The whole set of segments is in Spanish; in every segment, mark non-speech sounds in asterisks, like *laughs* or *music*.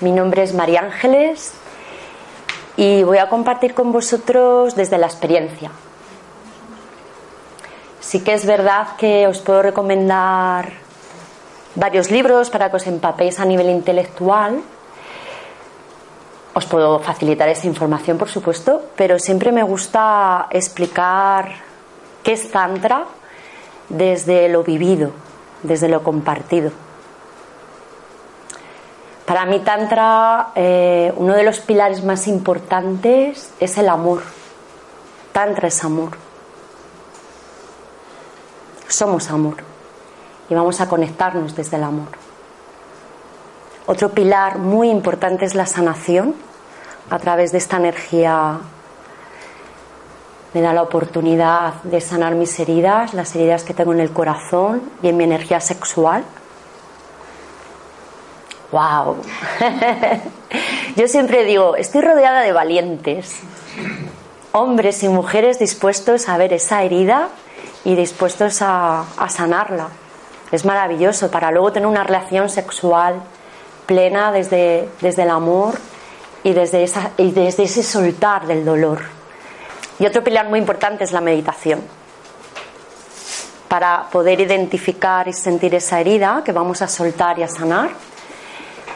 Mi nombre es María Ángeles y voy a compartir con vosotros desde la experiencia. Sí que es verdad que os puedo recomendar varios libros para que os empapéis a nivel intelectual. Os puedo facilitar esa información, por supuesto, pero siempre me gusta explicar qué es Tantra desde lo vivido, desde lo compartido. Para mí Tantra, eh, uno de los pilares más importantes es el amor. Tantra es amor. Somos amor y vamos a conectarnos desde el amor. Otro pilar muy importante es la sanación. A través de esta energía me da la oportunidad de sanar mis heridas, las heridas que tengo en el corazón y en mi energía sexual ¡Wow! *laughs* Yo siempre digo, estoy rodeada de valientes, hombres y mujeres dispuestos a ver esa herida y dispuestos a, sanarla. Es maravilloso para luego tener una relación sexual plena desde, desde el amor y desde, esa, y desde ese soltar del dolor. Y otro pilar muy importante es la meditación. Para poder identificar y sentir esa herida que vamos a soltar y a sanar,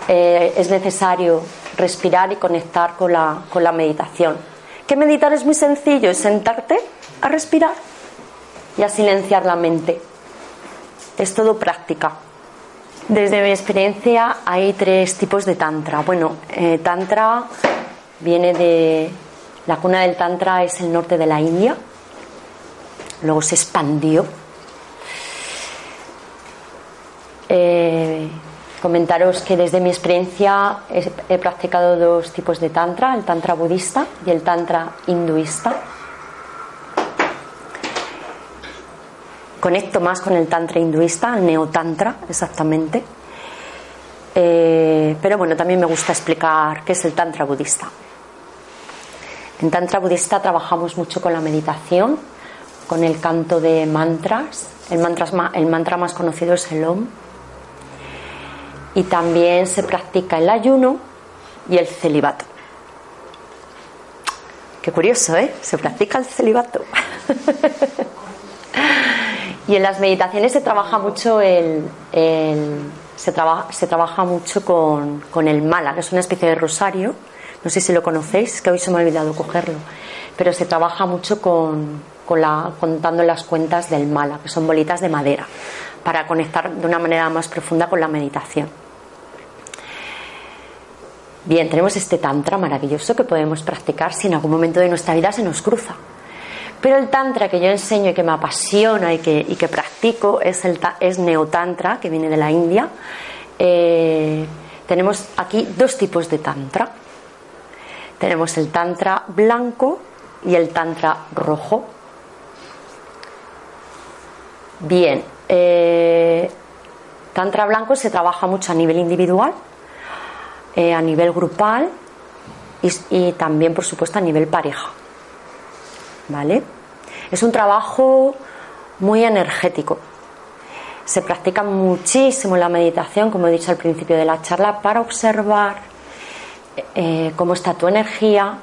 eh, es necesario respirar y conectar con la, con la meditación. Que meditar es muy sencillo, es sentarte a respirar y a silenciar la mente. Es todo práctica. Desde mi experiencia hay tres tipos de tantra. Bueno, eh, tantra viene de... La cuna del tantra es el norte de la India, luego se expandió. Eh, comentaros que desde mi experiencia he, practicado dos tipos de tantra, el tantra budista y el tantra hinduista. Conecto más con el tantra hinduista, el neotantra exactamente. Eh, pero bueno, también me gusta explicar qué es el tantra budista. En tantra budista trabajamos mucho con la meditación, con el canto de mantras. El, mantra más conocido es el Om y también se practica el ayuno y el celibato. Qué curioso, ¿eh? Se practica el celibato. *laughs* y en las meditaciones se trabaja mucho el, se, trabaja mucho con, el mala, que es una especie de rosario. No sé si lo conocéis, que hoy se me ha olvidado cogerlo. Pero se trabaja mucho con, la, contando las cuentas del mala, que son bolitas de madera, para conectar de una manera más profunda con la meditación. Bien, tenemos este tantra maravilloso que podemos practicar si en algún momento de nuestra vida se nos cruza. Pero el tantra que yo enseño y que me apasiona y que, que practico es, el, es neotantra, que viene de la India. Eh, tenemos aquí dos tipos de tantra. Tenemos el tantra blanco y el tantra rojo. Bien, eh, tantra blanco se trabaja mucho a nivel individual eh, a nivel grupal y, también, por supuesto, a nivel pareja. ¿Vale? Es un trabajo muy energético. Se practica muchísimo la meditación, como he dicho al principio de la charla, para observar eh, cómo está tu energía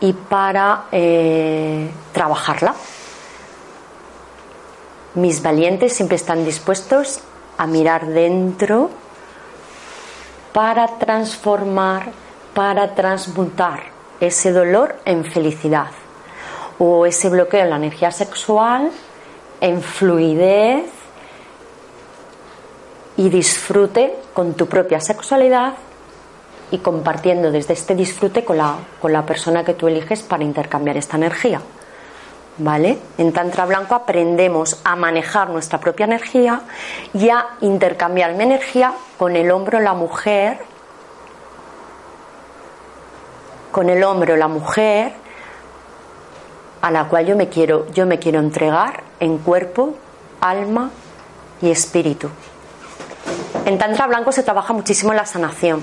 y para eh, trabajarla. Mis valientes siempre están dispuestos a mirar dentro para transformar, para transmutar ese dolor en felicidad o ese bloqueo en la energía sexual en fluidez y disfrute con tu propia sexualidad y compartiendo desde este disfrute con la, con la persona que tú eliges para intercambiar esta energía. ¿Vale? En Tantra Blanco aprendemos a manejar nuestra propia energía y a intercambiar mi energía con el hombro la mujer, con el hombro la mujer a la cual yo me quiero, yo me quiero entregar en cuerpo, alma y espíritu. En Tantra Blanco se trabaja muchísimo la sanación,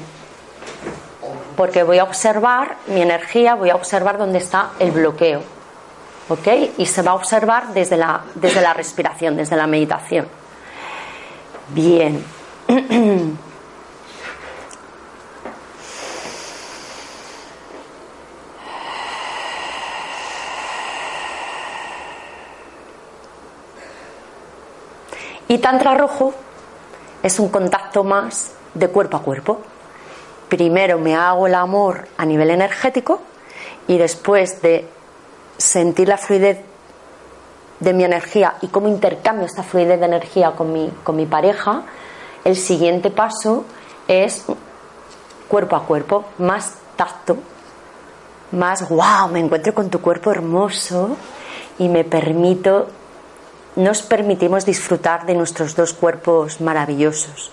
porque voy a observar mi energía, voy a observar dónde está el bloqueo ¿ok? Y se va a observar desde la, desde la respiración, desde la meditación. Bien. Y Tantra Rojo es un contacto más de cuerpo a cuerpo. Primero me hago el amor a nivel energético y después de sentir la fluidez de mi energía y cómo intercambio esta fluidez de energía con mi, con mi pareja, el siguiente paso es cuerpo a cuerpo, más tacto, más wow, me encuentro con tu cuerpo hermoso y me permito, nos permitimos disfrutar de nuestros dos cuerpos maravillosos.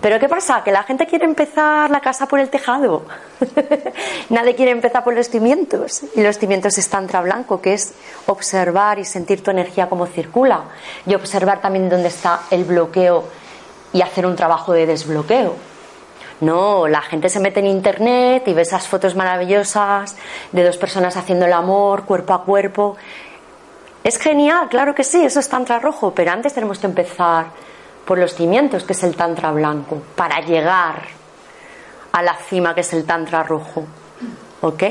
Pero ¿qué pasa? Que la gente quiere empezar la casa por el tejado. *laughs* Nadie quiere empezar por los cimientos. Y los cimientos están tra blanco, que es observar y sentir tu energía como circula. Y observar también dónde está el bloqueo y hacer un trabajo de desbloqueo. No, la gente se mete en internet y ve esas fotos maravillosas de dos personas haciendo el amor cuerpo a cuerpo. Es genial, claro que sí, eso es tantra rojo, pero antes tenemos que empezar por los cimientos, que es el Tantra blanco, para llegar a la cima, que es el Tantra rojo. ¿Ok?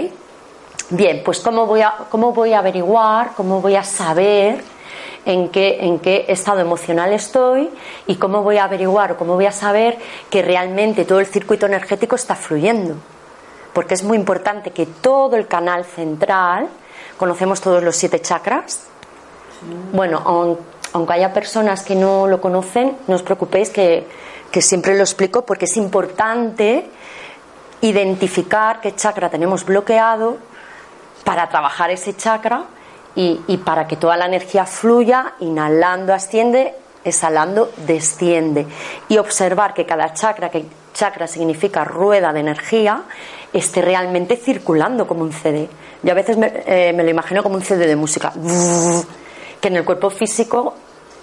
Bien, pues ¿cómo voy a, cómo voy a averiguar, cómo voy a saber en qué, en qué estado emocional estoy y cómo voy a averiguar o cómo voy a saber que realmente todo el circuito energético está fluyendo? Porque es muy importante que todo el canal central, conocemos todos los siete chakras, bueno, aunque haya personas que no lo conocen, no os preocupéis que, siempre lo explico porque es importante identificar qué chakra tenemos bloqueado para trabajar ese chakra y, para que toda la energía fluya, inhalando asciende, exhalando desciende. Y observar que cada chakra, que chakra significa rueda de energía, esté realmente circulando como un CD. Yo a veces me, eh, me lo imagino como un CD de música, *laughs* que en el cuerpo físico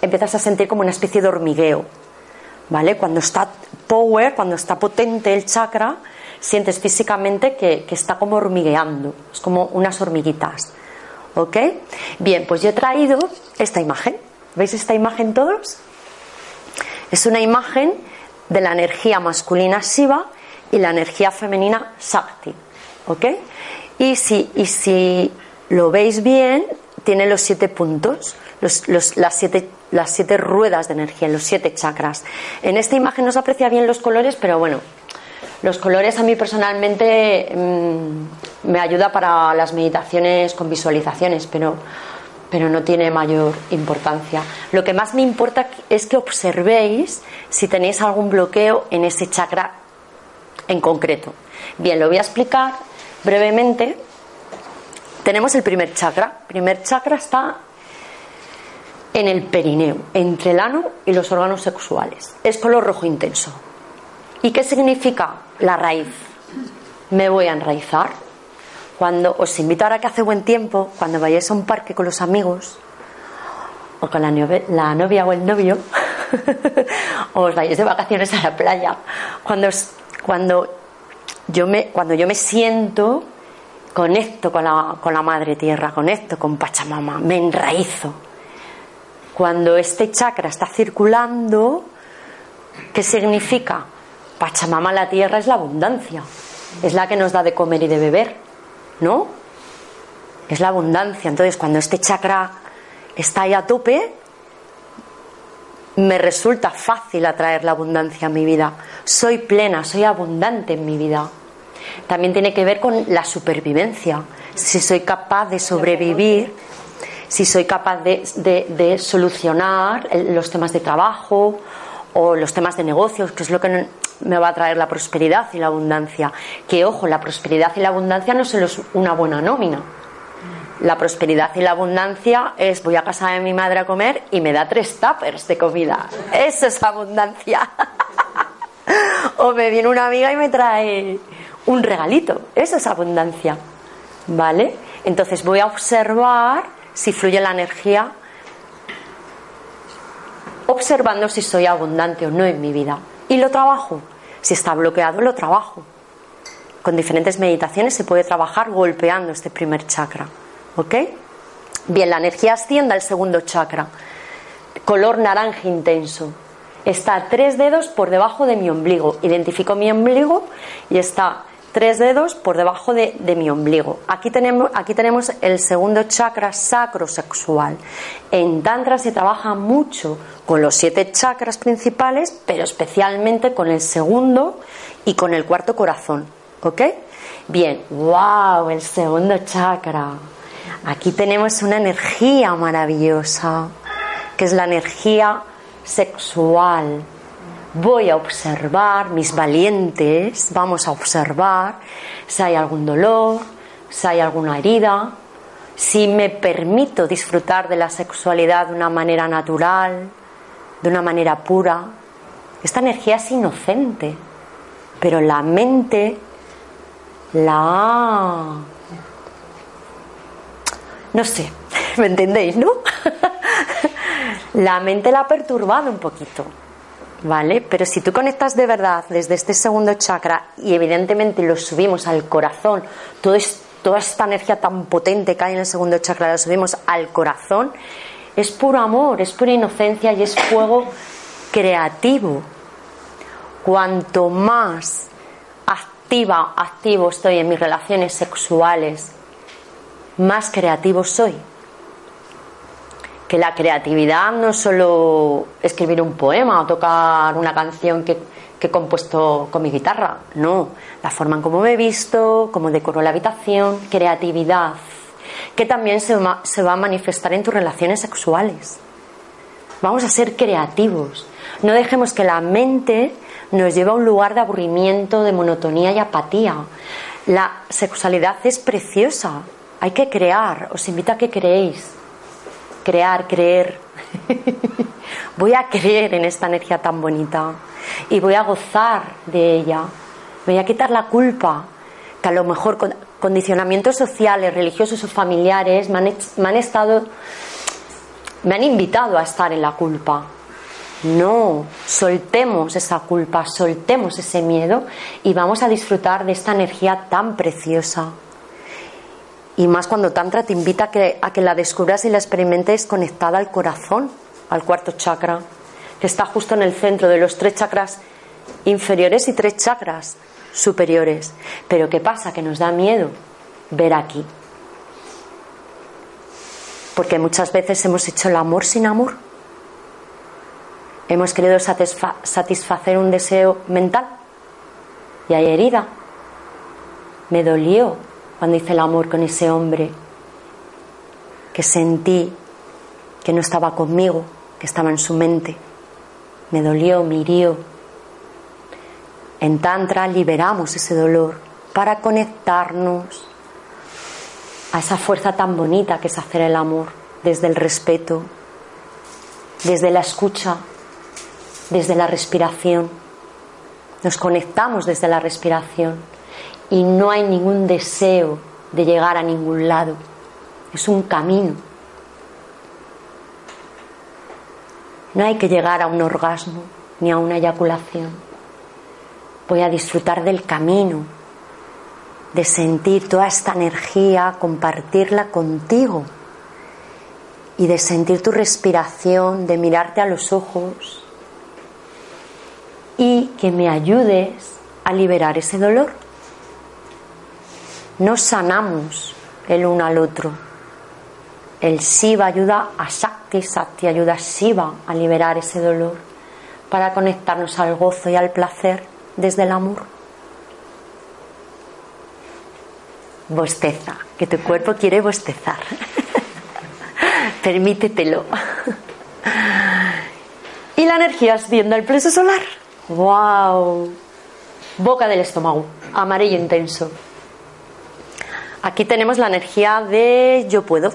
empiezas a sentir como una especie de hormigueo. ¿Vale? Cuando está power, cuando está potente el chakra, sientes físicamente que, está como hormigueando, es como unas hormiguitas. ¿Ok? Bien, pues yo he traído esta imagen. ¿Veis esta imagen todos? Es una imagen de la energía masculina Shiva y la energía femenina Shakti. ¿Ok? Y si, y si lo veis bien, tiene los siete puntos, las, siete, las siete ruedas de energía, los siete chakras. En esta imagen no se aprecia bien los colores, pero bueno, los colores a mí personalmente mm, me ayuda para las meditaciones con visualizaciones, pero, pero no tiene mayor importancia. Lo que más me importa es que observéis si tenéis algún bloqueo en ese chakra en concreto. Bien, lo voy a explicar brevemente tenemos el primer chakra. El primer chakra está en el perineo, entre el ano y los órganos sexuales. Es color rojo intenso. ¿Y qué significa la raíz? Me voy a enraizar. Cuando os invito ahora que hace buen tiempo, cuando vayáis a un parque con los amigos, o con la, novia o el novio, o *laughs* os vayáis de vacaciones a la playa, cuando, cuando, yo me, cuando yo me siento conecto con la, con la madre tierra, conecto con Pachamama, me enraizo. Cuando este chakra está circulando, ¿qué significa? Pachamama, la tierra, es la abundancia, es la que nos da de comer y de beber, ¿no? Es la abundancia. Entonces, cuando este chakra está ahí a tope, me resulta fácil atraer la abundancia a mi vida. Soy plena, soy abundante en mi vida también tiene que ver con la supervivencia. Si soy capaz de sobrevivir, si soy capaz de, solucionar los temas de trabajo o los temas de negocios, que es lo que me va a traer la prosperidad y la abundancia. Que ojo, la prosperidad y la abundancia no solo una buena nómina. La prosperidad y la abundancia es voy a casa de mi madre a comer y me da tres tuppers de comida. Eso es abundancia. *laughs* o me viene una amiga y me trae un regalito. Eso es abundancia. ¿Vale? Entonces voy a observar si fluye la energía observando si soy abundante o no en mi vida. Y lo trabajo. Si está bloqueado, lo trabajo. Con diferentes meditaciones se puede trabajar golpeando este primer chakra. ¿Ok? Bien, la energía asciende al segundo chakra. Color naranja intenso. Está a tres dedos por debajo de mi ombligo. Identifico mi ombligo y está tres dedos por debajo de, mi ombligo. Aquí tenemos, aquí tenemos el segundo chakra sacrosexual. En Tantra se trabaja mucho con los siete chakras principales, pero especialmente con el segundo y con el cuarto corazón. ¿Ok? Bien, wow, el segundo chakra. Aquí tenemos una energía maravillosa, que es la energía sexual, voy a observar, mis valientes, vamos a observar si hay algún dolor, si hay alguna herida, si me permito disfrutar de la sexualidad de una manera natural, de una manera pura. Esta energía es inocente, pero la mente la... No sé, *laughs* ¿me entendéis, no? *laughs* la mente la ha perturbado un poquito. ¿Vale? Pero si tú conectas de verdad desde este segundo chakra y evidentemente lo subimos al corazón, todo toda esta energía tan potente que hay en el segundo chakra la subimos al corazón, es puro amor, es pura inocencia y es fuego creativo. Cuanto más activa, activo estoy en mis relaciones sexuales, más creativo soy que la creatividad no es solo escribir un poema o tocar una canción que, he compuesto con mi guitarra, no, la forma en cómo me he visto, cómo decoro la habitación, creatividad, que también se se va a manifestar en tus relaciones sexuales. Vamos a ser creativos. No dejemos que la mente nos lleve a un lugar de aburrimiento, de monotonía y apatía. La sexualidad es preciosa. Hay que crear. Os invito a que creéis crear, creer. *laughs* voy a creer en esta energía tan bonita y voy a gozar de ella. Voy a quitar la culpa, que a lo mejor condicionamientos sociales, religiosos o familiares me han, estado, me han invitado a estar en la culpa. No, soltemos esa culpa, soltemos ese miedo y vamos a disfrutar de esta energía tan preciosa. Y más cuando Tantra te invita a que, a que la descubras y la experimentes conectada al corazón, al cuarto chakra, que está justo en el centro de los tres chakras inferiores y tres chakras superiores. Pero ¿qué pasa? Que nos da miedo ver aquí. Porque muchas veces hemos hecho el amor sin amor. Hemos querido satisfacer un deseo mental y hay herida. Me dolió cuando hice el amor con ese hombre, que sentí que no estaba conmigo, que estaba en su mente. Me dolió, me hirió. En Tantra liberamos ese dolor para conectarnos a esa fuerza tan bonita que es hacer el amor, desde el respeto, desde la escucha, desde la respiración. Nos conectamos desde la respiración y no hay ningún deseo de llegar a ningún lado. Es un camino. No hay que llegar a un orgasmo ni a una eyaculación. Voy a disfrutar del camino, de sentir toda esta energía, compartirla contigo y de sentir tu respiración, de mirarte a los ojos y que me ayudes a liberar ese dolor no sanamos el uno al otro. El Shiva ayuda a Shakti, Shakti ayuda a Shiva a liberar ese dolor para conectarnos al gozo y al placer desde el amor. Bosteza, que tu cuerpo quiere bostezar. *laughs* Permítetelo. y la energía asciende al plexo solar. ¡Wow! boca del estómago, amarillo intenso. Aquí tenemos la energía de yo puedo.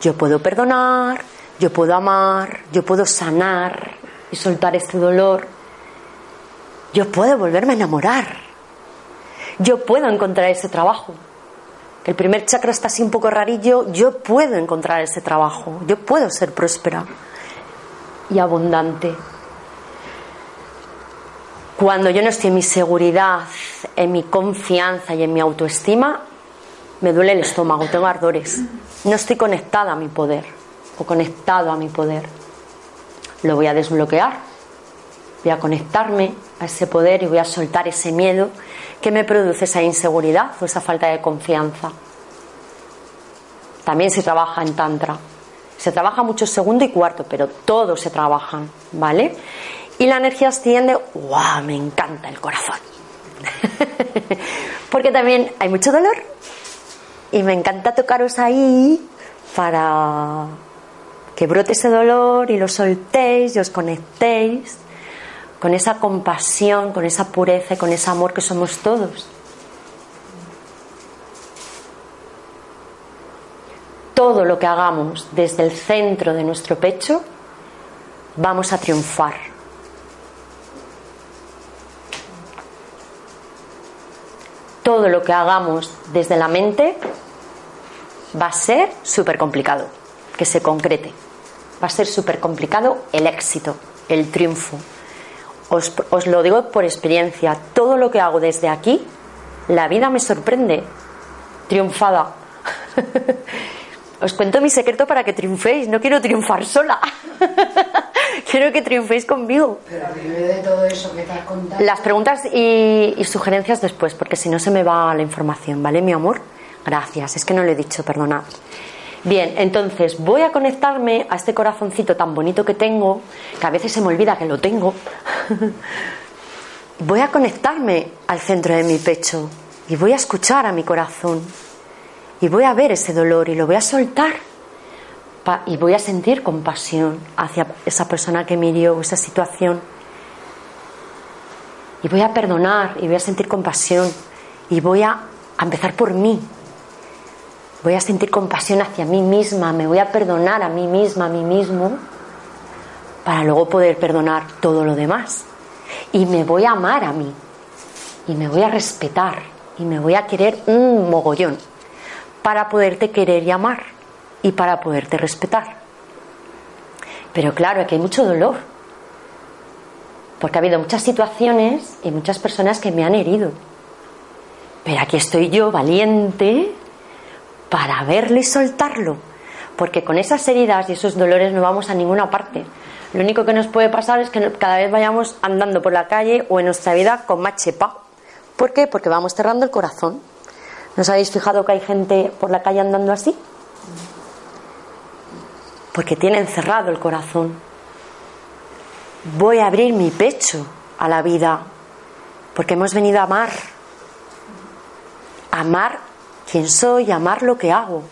Yo puedo perdonar, yo puedo amar, yo puedo sanar y soltar este dolor. Yo puedo volverme a enamorar. Yo puedo encontrar ese trabajo. El primer chakra está así un poco rarillo. Yo puedo encontrar ese trabajo. Yo puedo ser próspera y abundante. Cuando yo no estoy en mi seguridad, en mi confianza y en mi autoestima, me duele el estómago, tengo ardores. No estoy conectada a mi poder o conectado a mi poder. Lo voy a desbloquear. Voy a conectarme a ese poder y voy a soltar ese miedo que me produce esa inseguridad o esa falta de confianza. También se trabaja en Tantra. Se trabaja mucho segundo y cuarto, pero todos se trabajan, ¿vale? Y la energía asciende, ¡guau! Me encanta el corazón. *laughs* Porque también hay mucho dolor y me encanta tocaros ahí para que brote ese dolor y lo soltéis y os conectéis con esa compasión, con esa pureza y con ese amor que somos todos. Todo lo que hagamos desde el centro de nuestro pecho, vamos a triunfar. Todo lo que hagamos desde la mente va a ser súper complicado que se concrete. Va a ser súper complicado el éxito, el triunfo. Os, os, lo digo por experiencia. Todo lo que hago desde aquí, la vida me sorprende. Triunfada. *laughs* os cuento mi secreto para que triunféis. No quiero triunfar sola. *laughs* quiero que triunféis conmigo. Pero primero de todo eso que te has contado. Las preguntas y, y sugerencias después, porque si no se me va la información, ¿vale, mi amor? Gracias. Es que no lo he dicho, perdonad. Bien, entonces voy a conectarme a este corazoncito tan bonito que tengo, que a veces se me olvida que lo tengo. *laughs* voy a conectarme al centro de mi pecho y voy a escuchar a mi corazón y voy a ver ese dolor y lo voy a soltar y voy a sentir compasión hacia esa persona que me hirió, esa situación. Y voy a perdonar y voy a sentir compasión y voy a, a empezar por mí, voy a sentir compasión hacia mí misma, me voy a perdonar a mí misma, a mí mismo, para luego poder perdonar todo lo demás. Y me voy a amar a mí, y me voy a respetar, y me voy a querer un mogollón, para poderte querer y amar, y para poderte respetar. Pero claro, aquí hay mucho dolor, porque ha habido muchas situaciones y muchas personas que me han herido. Pero aquí estoy yo, valiente, para verlo y soltarlo. Porque con esas heridas y esos dolores no vamos a ninguna parte. Lo único que nos puede pasar es que cada vez vayamos andando por la calle o en nuestra vida con más chepa. ¿Por qué? Porque vamos cerrando el corazón. ¿No os habéis fijado que hay gente por la calle andando así? Porque tienen cerrado el corazón. Voy a abrir mi pecho a la vida. Porque hemos venido a amar. Amar quién soy, amar lo que hago.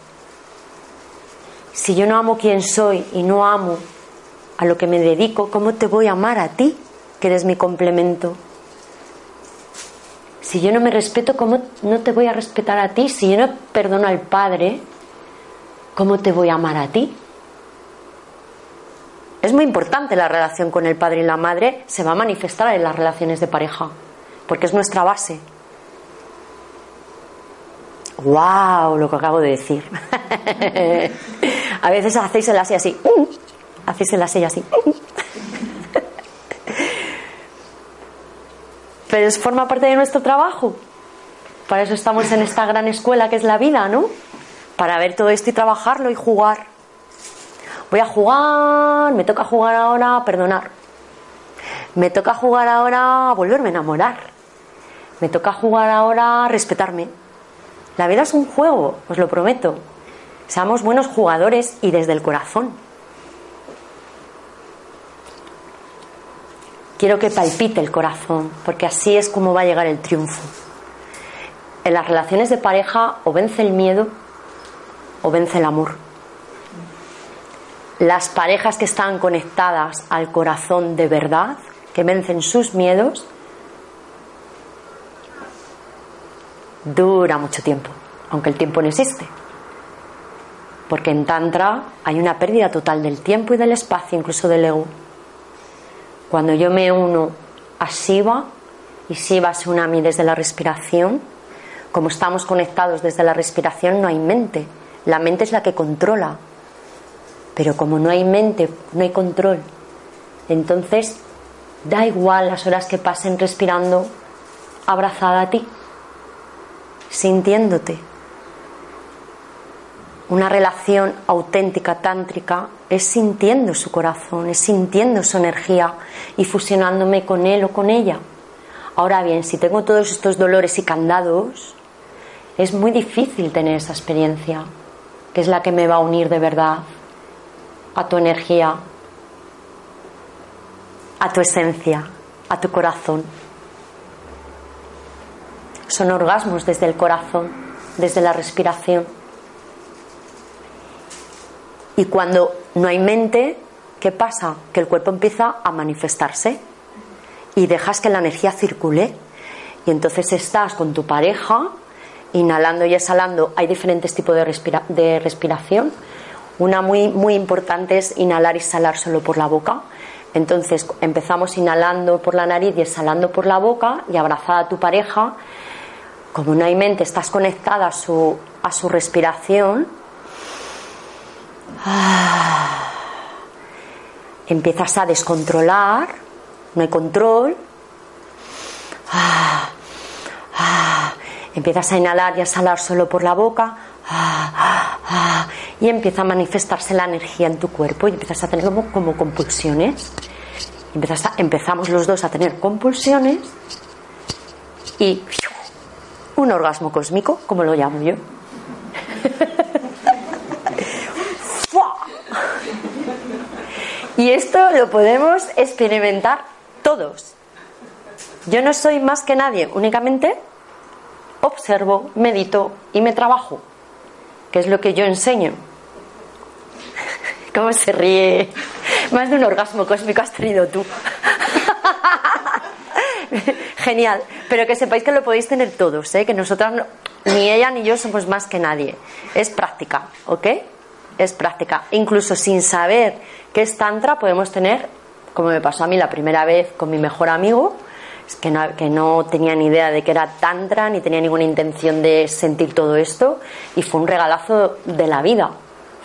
Si yo no amo quién soy y no amo a lo que me dedico, ¿cómo te voy a amar a ti, que eres mi complemento? Si yo no me respeto, ¿cómo no te voy a respetar a ti? Si yo no perdono al Padre, ¿cómo te voy a amar a ti? Es muy importante la relación con el Padre y la Madre, se va a manifestar en las relaciones de pareja, porque es nuestra base. ¡Wow! Lo que acabo de decir. *laughs* a veces hacéis el así así. Hacéis el así así. Pero es, forma parte de nuestro trabajo. Para eso estamos en esta gran escuela que es la vida, ¿no? Para ver todo esto y trabajarlo y jugar. Voy a jugar, me toca jugar ahora a perdonar. Me toca jugar ahora a volverme a enamorar. Me toca jugar ahora a respetarme la vida es un juego, os lo prometo. Seamos buenos jugadores y desde el corazón. Quiero que palpite el corazón, porque así es como va a llegar el triunfo. En las relaciones de pareja o vence el miedo o vence el amor. Las parejas que están conectadas al corazón de verdad, que vencen sus miedos, dura mucho tiempo, aunque el tiempo no existe. Porque en Tantra hay una pérdida total del tiempo y del espacio, incluso del ego. Cuando yo me uno a Shiva y Shiva se une a mí desde la respiración, como estamos conectados desde la respiración, no hay mente. La mente es la que controla. Pero como no hay mente, no hay control. Entonces, da igual las horas que pasen respirando abrazada a ti, sintiéndote. Una relación auténtica, tántrica, es sintiendo su corazón, es sintiendo su energía y fusionándome con él o con ella. Ahora bien, si tengo todos estos dolores y candados, es muy difícil tener esa experiencia, que es la que me va a unir de verdad a tu energía, a tu esencia, a tu corazón. Son orgasmos desde el corazón, desde la respiración. Y cuando no hay mente, ¿qué pasa? Que el cuerpo empieza a manifestarse y dejas que la energía circule. Y entonces estás con tu pareja inhalando y exhalando, hay diferentes tipos de, de respiración. Una muy, muy importante es inhalar y exhalar solo por la boca. Entonces empezamos inhalando por la nariz y exhalando por la boca y abrazada a tu pareja. Como no hay mente, estás conectada a su, a su respiración. Empiezas a descontrolar, no hay control. Empiezas a inhalar y a exhalar solo por la boca. Y empieza a manifestarse la energía en tu cuerpo y empiezas a tener como, como compulsiones. empezamos los dos a tener compulsiones y un orgasmo cósmico, como lo llamo yo. y esto lo podemos experimentar todos. Yo no soy más que nadie, únicamente observo, medito y me trabajo, que es lo que yo enseño. ¿Cómo se ríe? Más de un orgasmo cósmico has tenido tú. *laughs* Genial, pero que sepáis que lo podéis tener todos, ¿eh? que nosotras, ni ella ni yo somos más que nadie. Es práctica, ¿ok? Es práctica. Incluso sin saber qué es Tantra, podemos tener, como me pasó a mí la primera vez con mi mejor amigo, que no, que no tenía ni idea de que era tantra, ni tenía ninguna intención de sentir todo esto, y fue un regalazo de la vida,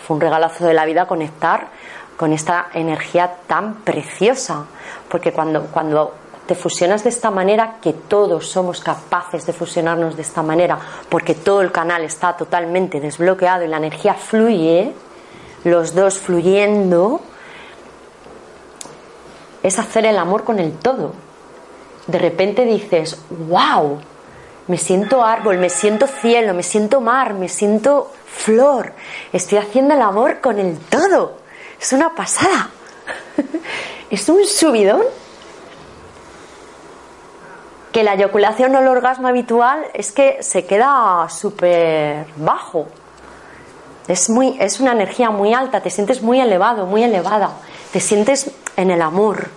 fue un regalazo de la vida conectar con esta energía tan preciosa, porque cuando, cuando te fusionas de esta manera, que todos somos capaces de fusionarnos de esta manera, porque todo el canal está totalmente desbloqueado y la energía fluye, los dos fluyendo, es hacer el amor con el todo de repente dices, wow, me siento árbol, me siento cielo, me siento mar, me siento flor, estoy haciendo el amor con el todo. Es una pasada. *laughs* es un subidón. Que la eyaculación o el orgasmo habitual es que se queda súper bajo. Es, muy, es una energía muy alta, te sientes muy elevado, muy elevada. Te sientes en el amor,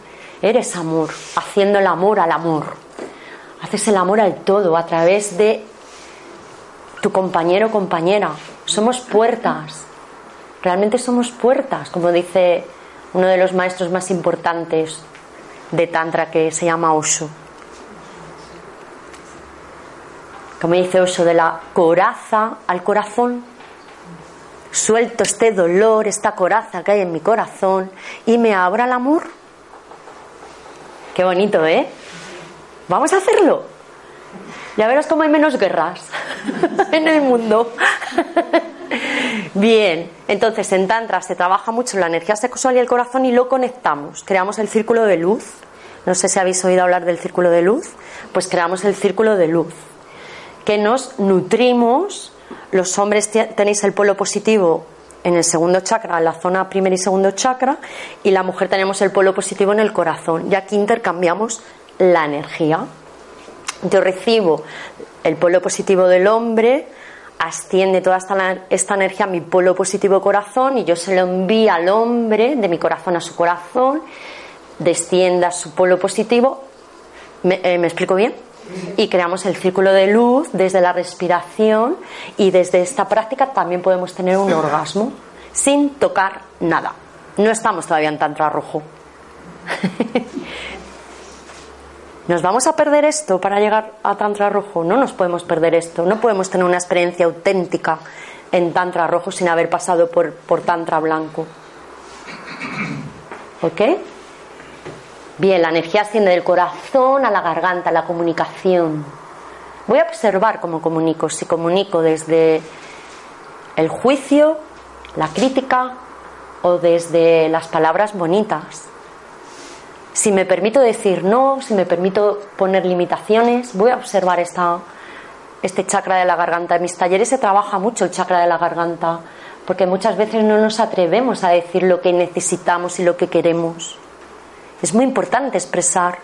Eres amor, haciendo el amor al amor. Haces el amor al todo a través de tu compañero o compañera. Somos puertas. Realmente somos puertas, como dice uno de los maestros más importantes de Tantra que se llama Osho. Como dice Osho, de la coraza al corazón. Suelto este dolor, esta coraza que hay en mi corazón y me abro al amor. Qué bonito, ¿eh? Vamos a hacerlo. Ya verás cómo hay menos guerras *laughs* en el mundo. Bien, entonces en Tantra se trabaja mucho la energía sexual y el corazón y lo conectamos. Creamos el círculo de luz. No sé si habéis oído hablar del círculo de luz. Pues creamos el círculo de luz. Que nos nutrimos. Los hombres tenéis el polo positivo en el segundo chakra, en la zona primer y segundo chakra, y la mujer tenemos el polo positivo en el corazón. Ya aquí intercambiamos la energía. Yo recibo el polo positivo del hombre, asciende toda esta, energía a mi polo positivo corazón y yo se lo envío al hombre, de mi corazón a su corazón, descienda su polo positivo. ¿Me, eh, ¿me explico bien? Y creamos el círculo de luz desde la respiración y desde esta práctica también podemos tener un orgasmo sin tocar nada. No estamos todavía en tantra rojo. *laughs* ¿Nos vamos a perder esto para llegar a Tantra Rojo? No nos podemos perder esto. No podemos tener una experiencia auténtica en Tantra Rojo sin haber pasado por, por Tantra Blanco. ¿Ok? Bien, la energía asciende del corazón a la garganta, la comunicación. Voy a observar cómo comunico. Si comunico desde el juicio, la crítica o desde las palabras bonitas. Si me permito decir no, si me permito poner limitaciones, voy a observar esta, este chakra de la garganta. En mis talleres se trabaja mucho el chakra de la garganta, porque muchas veces no nos atrevemos a decir lo que necesitamos y lo que queremos. Es muy importante expresar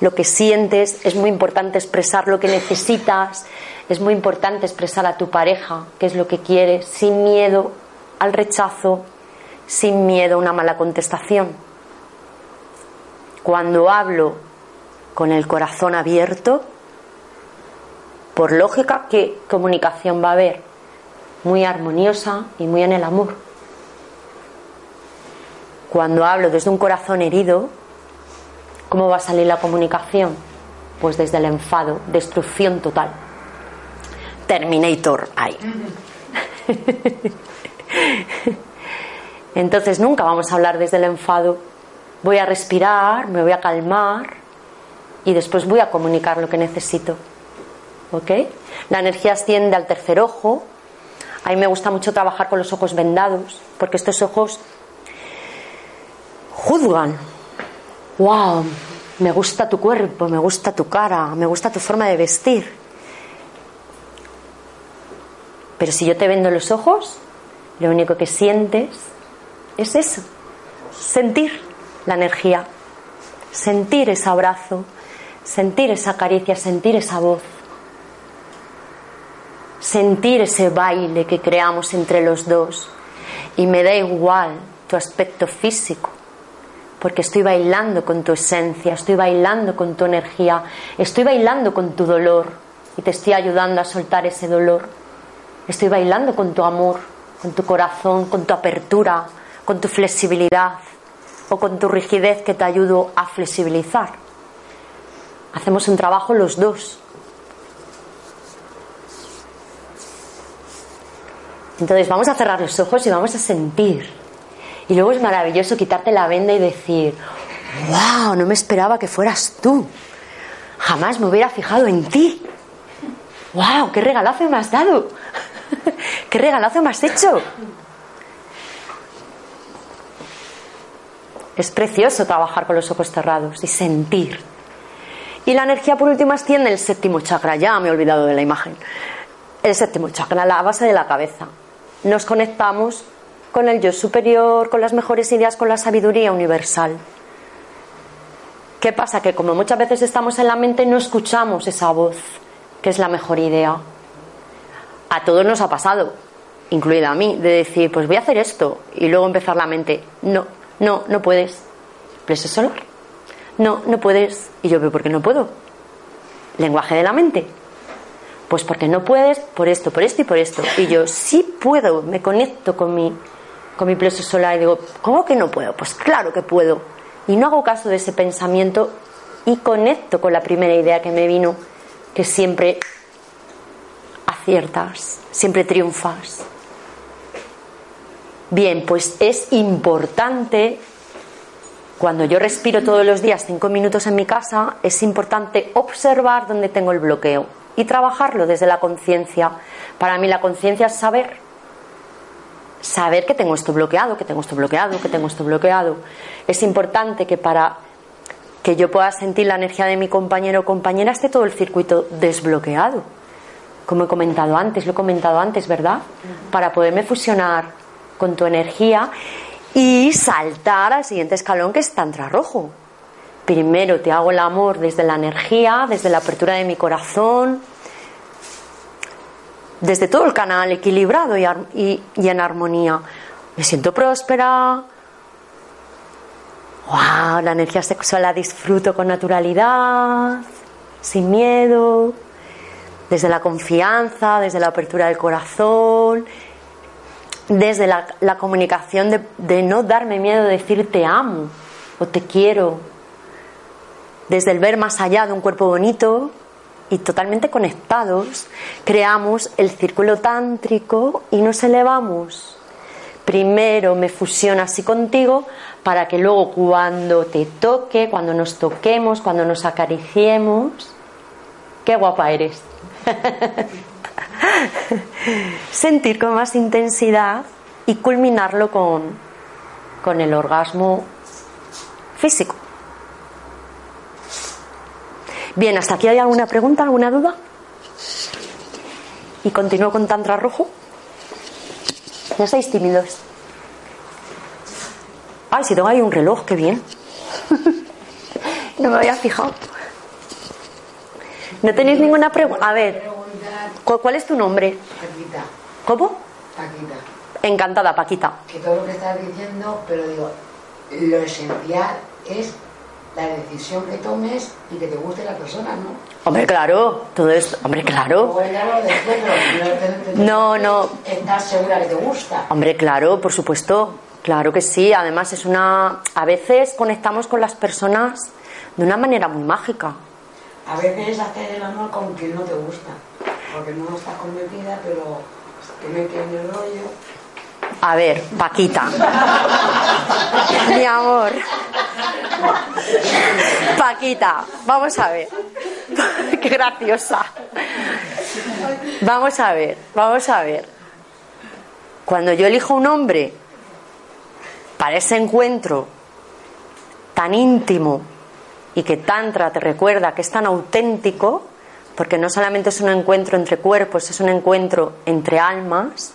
lo que sientes, es muy importante expresar lo que necesitas, es muy importante expresar a tu pareja qué es lo que quieres, sin miedo al rechazo, sin miedo a una mala contestación. Cuando hablo con el corazón abierto, por lógica, ¿qué comunicación va a haber? Muy armoniosa y muy en el amor. Cuando hablo desde un corazón herido, ¿cómo va a salir la comunicación? Pues desde el enfado, destrucción total. Terminator ahí. *laughs* Entonces nunca vamos a hablar desde el enfado. Voy a respirar, me voy a calmar y después voy a comunicar lo que necesito. ¿Ok? La energía asciende al tercer ojo. A mí me gusta mucho trabajar con los ojos vendados, porque estos ojos juzgan. ¡Wow! Me gusta tu cuerpo, me gusta tu cara, me gusta tu forma de vestir. Pero si yo te vendo los ojos, lo único que sientes es eso, sentir la energía, sentir ese abrazo, sentir esa caricia, sentir esa voz, sentir ese baile que creamos entre los dos. Y me da igual tu aspecto físico, porque estoy bailando con tu esencia, estoy bailando con tu energía, estoy bailando con tu dolor y te estoy ayudando a soltar ese dolor. Estoy bailando con tu amor, con tu corazón, con tu apertura, con tu flexibilidad o con tu rigidez que te ayudo a flexibilizar. Hacemos un trabajo los dos. Entonces vamos a cerrar los ojos y vamos a sentir. Y luego es maravilloso quitarte la venda y decir, wow, no me esperaba que fueras tú. Jamás me hubiera fijado en ti. wow, qué regalazo me has dado. *laughs* qué regalazo me has hecho. Es precioso trabajar con los ojos cerrados y sentir. Y la energía por último asciende el séptimo chakra. Ya me he olvidado de la imagen. El séptimo chakra, la base de la cabeza. Nos conectamos con el yo superior, con las mejores ideas, con la sabiduría universal. ¿Qué pasa? Que como muchas veces estamos en la mente no escuchamos esa voz, que es la mejor idea. A todos nos ha pasado, incluida a mí, de decir, pues voy a hacer esto y luego empezar la mente, no, no, no puedes. Plexo solar. No, no puedes. Y yo, veo por qué no puedo? Lenguaje de la mente. Pues porque no puedes por esto, por esto y por esto. Y yo, sí puedo, me conecto con mi, con mi plexo solar y digo, ¿cómo que no puedo? Pues claro que puedo. Y no hago caso de ese pensamiento y conecto con la primera idea que me vino, que siempre aciertas, siempre triunfas. Bien, pues es importante, cuando yo respiro todos los días cinco minutos en mi casa, es importante observar dónde tengo el bloqueo y trabajarlo desde la conciencia. Para mí la conciencia es saber, saber que tengo esto bloqueado, que tengo esto bloqueado, que tengo esto bloqueado. Es importante que para que yo pueda sentir la energía de mi compañero o compañera esté todo el circuito desbloqueado. Como he comentado antes, lo he comentado antes, ¿verdad? Para poderme fusionar con tu energía y saltar al siguiente escalón que es Tantra Rojo. Primero te hago el amor desde la energía, desde la apertura de mi corazón, desde todo el canal equilibrado y, en armonía. Me siento próspera. Wow, la energía sexual la disfruto con naturalidad. sin miedo, desde la confianza, desde la apertura del corazón, desde la, comunicación de, de no darme miedo de decir te amo o te quiero, desde el ver más allá de un cuerpo bonito y totalmente conectados, creamos el círculo tántrico y nos elevamos. Primero me fusiono así contigo para que luego cuando te toque, cuando nos toquemos, cuando nos acariciemos, qué guapa eres. *laughs* Sentir con más intensidad y culminarlo con, con el orgasmo físico. Bien, ¿hasta aquí hay alguna pregunta, alguna duda? Y continúo con Tantra Rojo. No seáis tímidos. Ay, si tengo ahí un reloj, qué bien. *laughs* no me había fijado. ¿No tenéis ninguna pregunta? A ver, ¿cu- ¿cuál es tu nombre? Paquita, ¿Cómo? Paquita, Encantada, Paquita. que todo lo que estás diciendo, pero digo, lo esencial es la decisión que tomes y que te guste la persona, ¿no? Hombre, claro, todo esto, hombre, claro. No, no. Estás segura que te gusta. Hombre, claro, por supuesto. Claro que sí. Además es una... A veces conectamos con las personas de una manera muy mágica. A veces hacer el amor con quien no te gusta, porque no estás convencida, pero te metes en el rollo. A ver, Paquita. Mi amor. Paquita, vamos a ver. *laughs* Qué graciosa. Vamos a ver, vamos a ver. Cuando yo elijo un hombre para ese encuentro tan íntimo y que Tantra te recuerda que es tan auténtico, porque no solamente es un encuentro entre cuerpos, es un encuentro entre almas,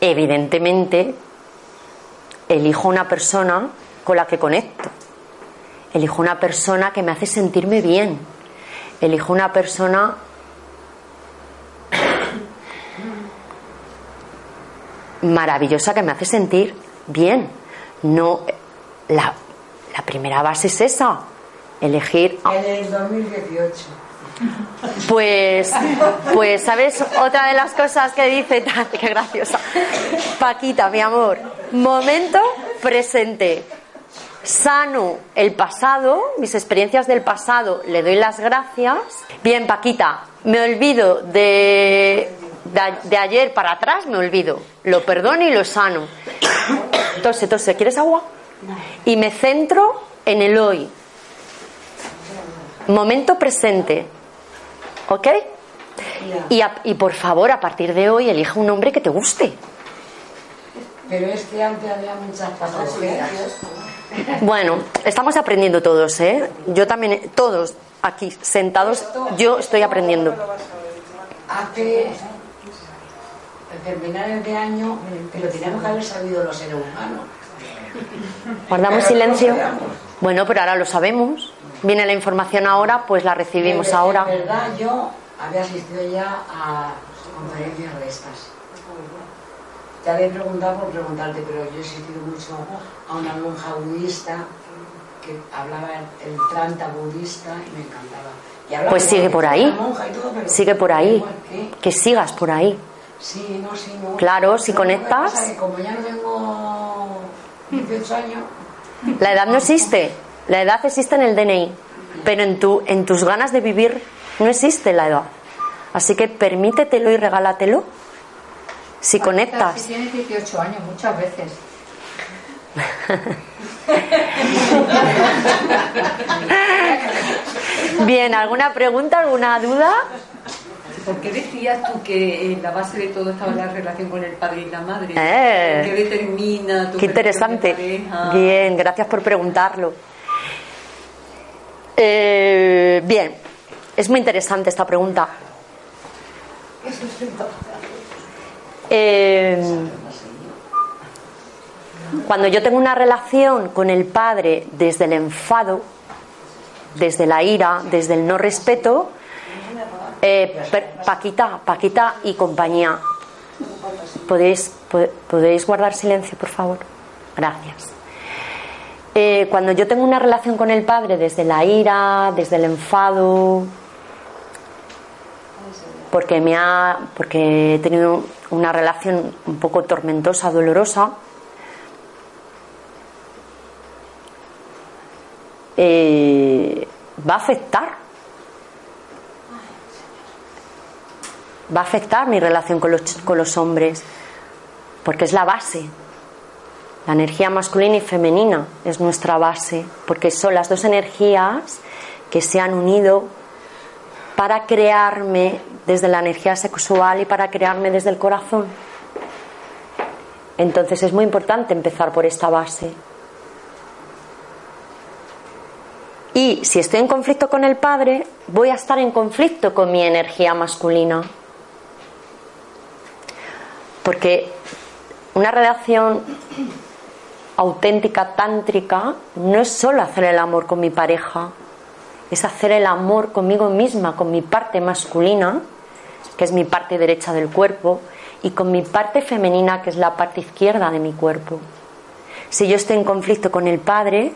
evidentemente elijo una persona con la que conecto. Elijo una persona que me hace sentirme bien. Elijo una persona maravillosa que me hace sentir bien. No la, la primera base es esa. Elegir En el 2018. *laughs* pues, pues, ¿sabes? Otra de las cosas que dice, *laughs* qué graciosa. Paquita, mi amor, momento presente. Sano el pasado, mis experiencias del pasado, le doy las gracias. Bien, Paquita, me olvido de, de, de ayer para atrás, me olvido. Lo perdono y lo sano. *coughs* Tose, tose, ¿quieres agua? Y me centro en el hoy. Momento presente. ¿Ok? Y, a- y por favor, a partir de hoy, elige un nombre que te guste. Pero es que antes había muchas patologías. Bueno, estamos aprendiendo todos, ¿eh? Yo también, todos aquí sentados, yo estoy aprendiendo. Hace terminales de año, pero teníamos que haber sabido los seres humanos. Guardamos silencio. Bueno, pero ahora lo sabemos. Viene la información ahora, pues la recibimos En ahora. verdad, yo había asistido ya a conferencias de estas. Te había preguntado por preguntarte, pero yo he asistido mucho a una monja budista que hablaba el, tranta budista y me encantaba. Y Pues sigue por ahí. todo, pero Sigue por ahí. igual que- sigas por ahí. Sí, no, sí, no. Claro, si que conectas- como ya no tengo 18 años, La edad no existe. La edad existe en el DNI. Pero en, tu, en tus ganas de vivir no existe la edad. Así que permítetelo y regálatelo. Si Si conectas. tienes 18 años, muchas veces. *laughs* Bien, ¿alguna pregunta, alguna duda? ¿Por qué decías tú que en la base de todo estaba la relación con el padre y la madre? Eh. ¿Qué determina tu Qué de interesante. pareja? Bien, gracias por preguntarlo. Eh, bien, es muy interesante esta pregunta. Eh, cuando yo tengo una relación con el padre desde el enfado, desde la ira, desde el no respeto, eh, Paquita, Paquita y compañía, ¿podéis, po- ¿podéis guardar silencio, por favor? Gracias. Eh, cuando yo tengo una relación con el padre desde la ira, desde el enfado, porque me ha, porque he tenido una relación un poco tormentosa, dolorosa, eh, va a afectar. Va a afectar mi relación con los, con los hombres, porque es la base. La energía masculina y femenina es nuestra base, porque son las dos energías que se han unido para crearme desde la energía sexual y para crearme desde el corazón. Entonces es muy importante empezar por esta base. Y si estoy en conflicto con el padre, voy a estar en conflicto con mi energía masculina. Porque una relación auténtica, tántrica, no es solo hacer el amor con mi pareja, es hacer el amor conmigo misma, con mi parte masculina, que es mi parte derecha del cuerpo, y con mi parte femenina, que es la parte izquierda de mi cuerpo. Si yo estoy en conflicto con el padre,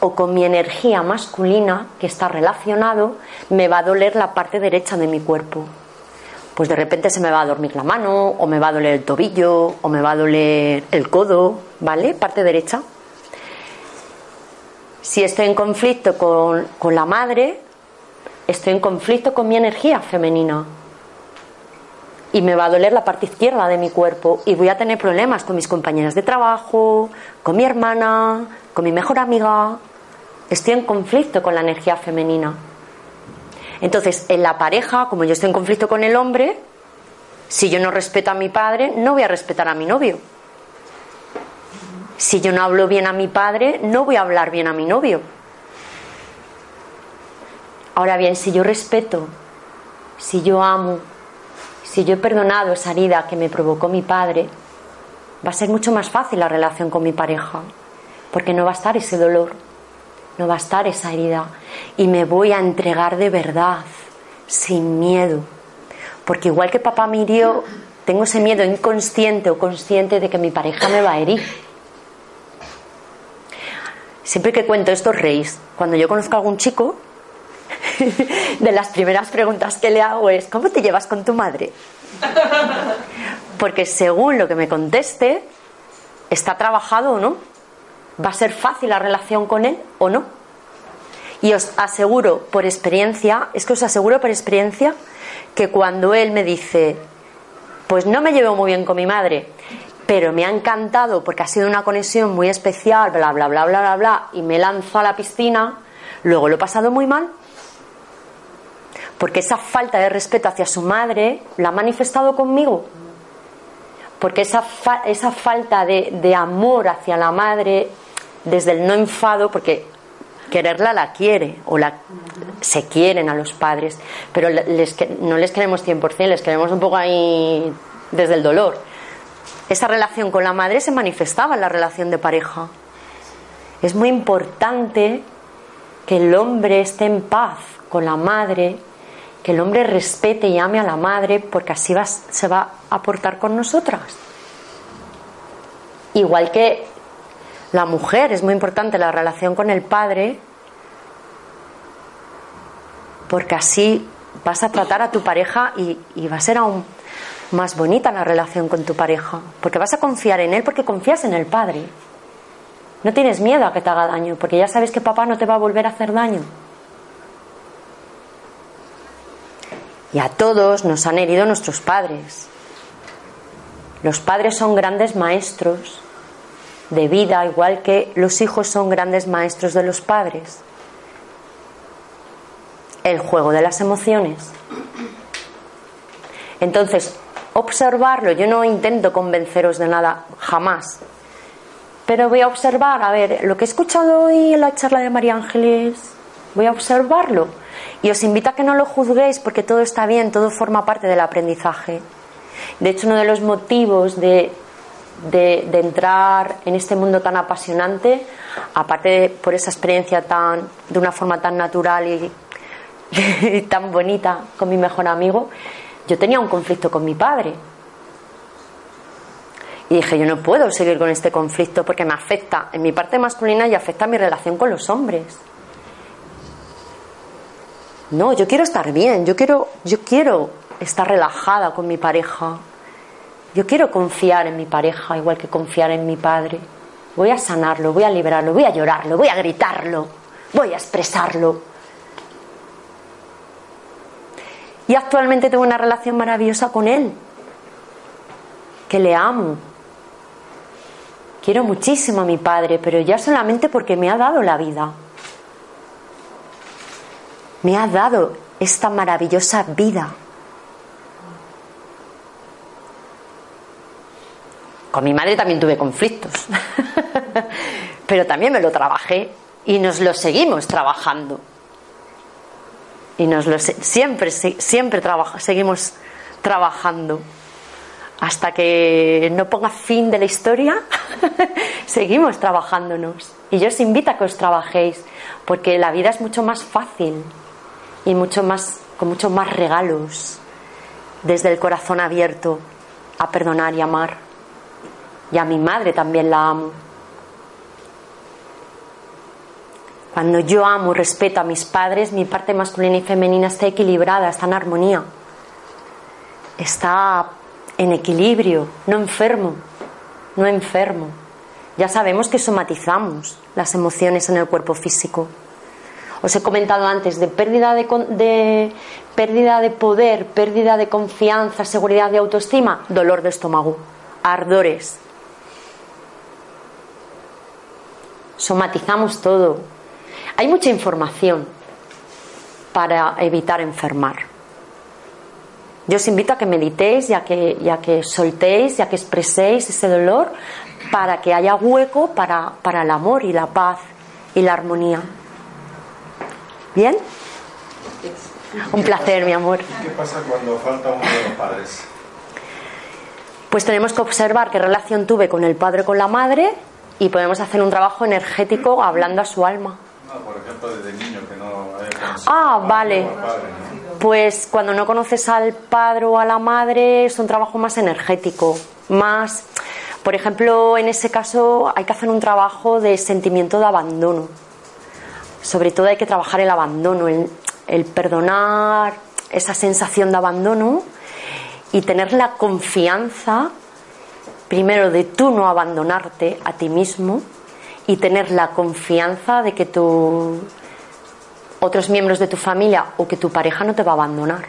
o con mi energía masculina que está relacionado, me va a doler la parte derecha de mi cuerpo. Pues de repente se me va a dormir la mano, o me va a doler el tobillo, o me va a doler el codo, ¿vale? Parte derecha. Si estoy en conflicto con, con la madre, estoy en conflicto con mi energía femenina. Y me va a doler la parte izquierda de mi cuerpo y voy a tener problemas con mis compañeras de trabajo, con mi hermana, con mi mejor amiga, estoy en conflicto con la energía femenina. Entonces, en la pareja, como yo estoy en conflicto con el hombre, si yo no respeto a mi padre, no voy a respetar a mi novio. Si yo no hablo bien a mi padre, no voy a hablar bien a mi novio. Ahora bien, si yo respeto, si yo amo, si yo he perdonado esa herida que me provocó mi padre, va a ser mucho más fácil la relación con mi pareja, porque no va a estar ese dolor no va a estar esa herida y me voy a entregar de verdad, sin miedo. Porque igual que papá me hirió, tengo ese miedo inconsciente o consciente de que mi pareja me va a herir. Siempre que cuento esto reís. Cuando yo conozco a algún chico, *laughs* de las primeras preguntas que le hago es, ¿cómo te llevas con tu madre? Porque según lo que me conteste, está trabajado o no. ¿Va a ser fácil la relación con él o no? Y os aseguro por experiencia, es que os aseguro por experiencia que cuando él me dice, pues no me llevo muy bien con mi madre, pero me ha encantado porque ha sido una conexión muy especial, bla, bla, bla, bla, bla, bla, y me lanzo a la piscina, luego lo he pasado muy mal. Porque esa falta de respeto hacia su madre la ha manifestado conmigo. Porque esa, esa falta de, de amor hacia la madre desde el no enfado, porque quererla la quiere o la se quieren a los padres, pero les, no les queremos 100%, les queremos un poco ahí desde el dolor. Esa relación con la madre se manifestaba en la relación de pareja. Es muy importante que el hombre esté en paz con la madre, que el hombre respete y ame a la madre, porque así va, se va a portar con nosotras. Igual que la mujer, es muy importante la relación con el padre, porque así vas a tratar a tu pareja y, va a ser aún más bonita la relación con tu pareja, porque vas a confiar en él porque confías en el padre. No tienes miedo a que te haga daño, porque ya sabes que papá no te va a volver a hacer daño. Y a todos nos han herido nuestros padres. Los padres son grandes maestros de vida, igual que los hijos son grandes maestros de los padres. El juego de las emociones. Entonces, observarlo, yo no intento convenceros de nada, jamás. Pero voy a observar, a ver, lo que he escuchado hoy en la charla de María Ángeles, voy a observarlo. Y os invito a que no lo juzguéis porque todo está bien, todo forma parte del aprendizaje. De hecho, uno de los motivos de de, entrar en este mundo tan apasionante, aparte por esa experiencia tan, de una forma tan natural *laughs* y, tan bonita con mi mejor amigo, yo tenía un conflicto con mi padre. Y dije, yo no puedo seguir con este conflicto porque me afecta en mi parte masculina y afecta a mi relación con los hombres. No, yo quiero estar bien, yo quiero, yo quiero estar relajada con mi pareja. Yo quiero confiar en mi pareja igual que confiar en mi padre. Voy a sanarlo, voy a liberarlo, voy a llorarlo, voy a gritarlo, voy a expresarlo. Y actualmente tengo una relación maravillosa con él, que le amo. Quiero muchísimo a mi padre, pero ya solamente porque me ha dado la vida. Me ha dado esta maravillosa vida. Con mi madre también tuve conflictos, *laughs* pero también me lo trabajé y nos lo seguimos trabajando. Y nos lo siempre siempre seguimos trabajando hasta que no ponga fin de la historia, *laughs* seguimos trabajándonos. Y yo os invito a que os trabajéis, porque la vida es mucho más fácil y mucho más con muchos más regalos desde el corazón abierto a perdonar y amar. Y a mi madre también la amo. Cuando yo amo y respeto a mis padres, mi parte masculina y femenina está equilibrada, está en armonía. Está en equilibrio, no enfermo, no enfermo. Ya sabemos que somatizamos las emociones en el cuerpo físico. Os he comentado antes de pérdida de, de, pérdida de poder, pérdida de confianza, seguridad de autoestima, dolor de estómago, ardores, somatizamos todo. Hay mucha información para evitar enfermar. Yo os invito a que meditéis y a que, que soltéis y a que expreséis ese dolor para que haya hueco para, para el amor y la paz y la armonía. ¿Bien? Un placer, mi amor. ¿Qué pasa cuando falta uno de los padres? Pues tenemos que observar qué relación tuve con el padre o con la madre y podemos hacer un trabajo energético hablando a su alma. por ejemplo, desde niño que no Ah, vale. Pues cuando no conoces al padre o a la madre es un trabajo más energético, más... Por ejemplo, en ese caso hay que hacer un trabajo de sentimiento de abandono. Sobre todo hay que trabajar el abandono, el perdonar esa sensación de abandono y tener la confianza primero de tú no abandonarte a ti mismo y tener la confianza de que tu, otros miembros de tu familia o que tu pareja no te va a abandonar.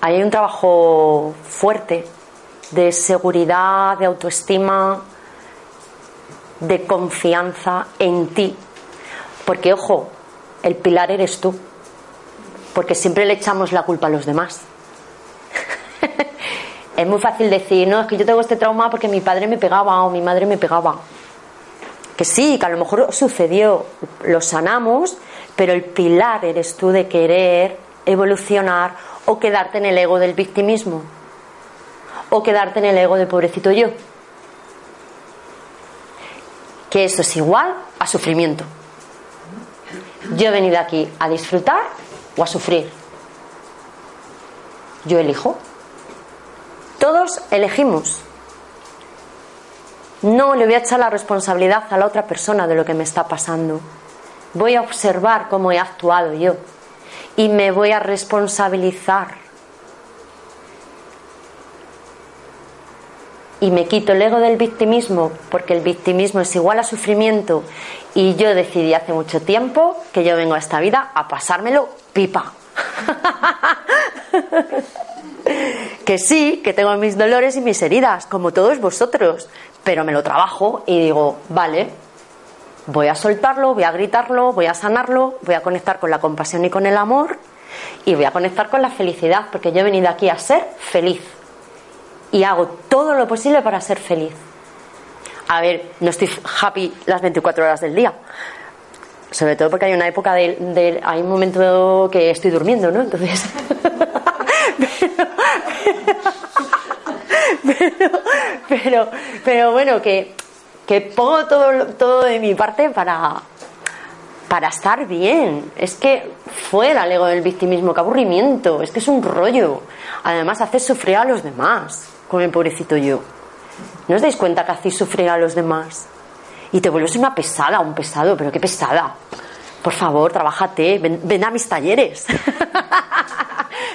Hay un trabajo fuerte de seguridad, de autoestima, de confianza en ti. Porque, ojo, el pilar eres tú. Porque siempre le echamos la culpa a los demás. *laughs* Es muy fácil decir, no, es que yo tengo este trauma porque mi padre me pegaba o mi madre me pegaba. Que sí, que a lo mejor sucedió, lo sanamos, pero el pilar eres tú de querer evolucionar o quedarte en el ego del victimismo o quedarte en el ego del pobrecito yo. Que eso es igual a sufrimiento. Yo he venido aquí a disfrutar o a sufrir. Yo elijo. Todos elegimos. No le voy a echar la responsabilidad a la otra persona de lo que me está pasando. Voy a observar cómo he actuado yo y me voy a responsabilizar. Y me quito el ego del victimismo, porque el victimismo es igual a sufrimiento. Y yo decidí hace mucho tiempo que yo vengo a esta vida a pasármelo pipa. *laughs* que sí, que tengo mis dolores y mis heridas, como todos vosotros, pero me lo trabajo y digo, vale, voy a soltarlo, voy a gritarlo, voy a sanarlo, voy a conectar con la compasión y con el amor y voy a conectar con la felicidad, porque yo he venido aquí a ser feliz y hago todo lo posible para ser feliz. A ver, no estoy happy las 24 horas del día, sobre todo porque hay una época de, hay un momento que estoy durmiendo, ¿no? Entonces *laughs* pero, bueno, que, que pongo todo, todo de mi parte para, para estar bien. Es que fuera el ego del victimismo, qué aburrimiento, es que es un rollo. Además, hace sufrir a los demás con el pobrecito yo. ¿No os dais cuenta que hacéis sufrir a los demás? Y te vuelves una pesada, un pesado, pero qué pesada. Por favor, trabájate, ven, ven a mis talleres. *laughs*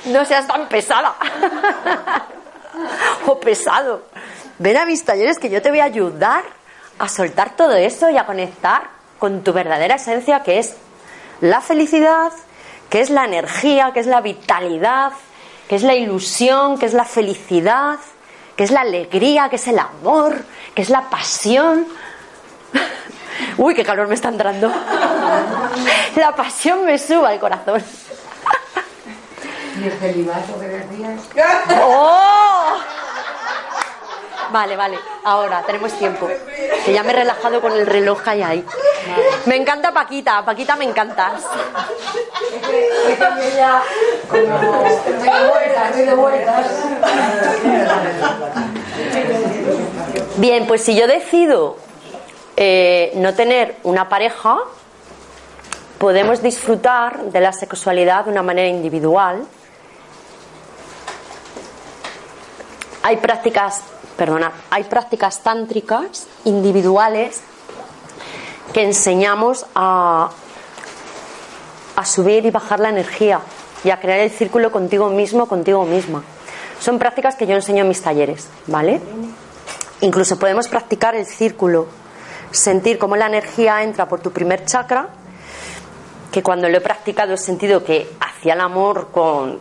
no seas tan pesada. *laughs* o pesado. Ven a mis talleres que yo te voy a ayudar a soltar todo eso y a conectar con tu verdadera esencia, que es la felicidad, que es la energía, que es la vitalidad, que es la ilusión, que es la felicidad, que es la alegría, que es el amor, que es la pasión. *laughs* Uy, qué calor me está entrando. *laughs* La pasión me suba al corazón. ¿Y el celibato que decías? ¡Oh! Vale, vale, ahora tenemos tiempo. Que ya me he relajado con el reloj ahí. ahí. Me encanta Paquita, Paquita me encantas. Bien, pues si yo decido eh, no tener una pareja, podemos disfrutar de la sexualidad de una manera individual. Hay prácticas, perdona, hay prácticas tántricas individuales que enseñamos a, a subir y bajar la energía y a crear el círculo contigo mismo, contigo misma. Son prácticas que yo enseño en mis talleres, ¿vale? Incluso podemos practicar el círculo, sentir cómo la energía entra por tu primer chakra, que cuando lo he practicado he sentido que hacía el amor con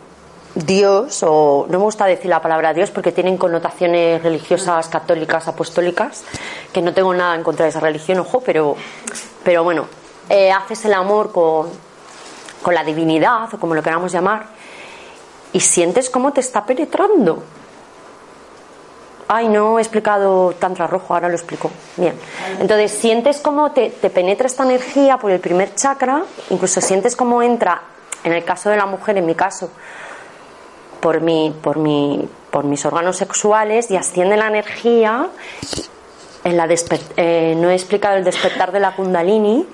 Dios, o no me gusta decir la palabra Dios porque tienen connotaciones religiosas, católicas, apostólicas, que no tengo nada en contra de esa religión, ojo, pero, pero bueno, eh, haces el amor con, con la divinidad, o como lo queramos llamar, y sientes cómo te está penetrando. Ay, no he explicado Tantra Rojo, ahora lo explico. Bien. Entonces, sientes cómo te, te penetra esta energía por el primer chakra, incluso sientes cómo entra, en el caso de la mujer, en mi caso, por, mi, por, mi, por mis órganos sexuales y asciende la energía. En la eh, no he explicado el despertar de la Kundalini.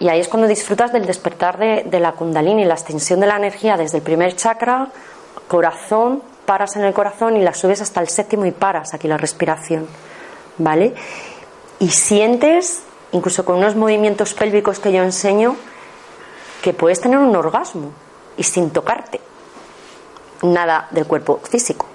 Y ahí es cuando disfrutas del despertar de, de la Kundalini, la extensión de la energía desde el primer chakra, corazón, paras en el corazón y la subes hasta el séptimo y paras aquí la respiración. ¿Vale? Y sientes, incluso con unos movimientos pélvicos que yo enseño, que puedes tener un orgasmo y sin tocarte nada del cuerpo físico.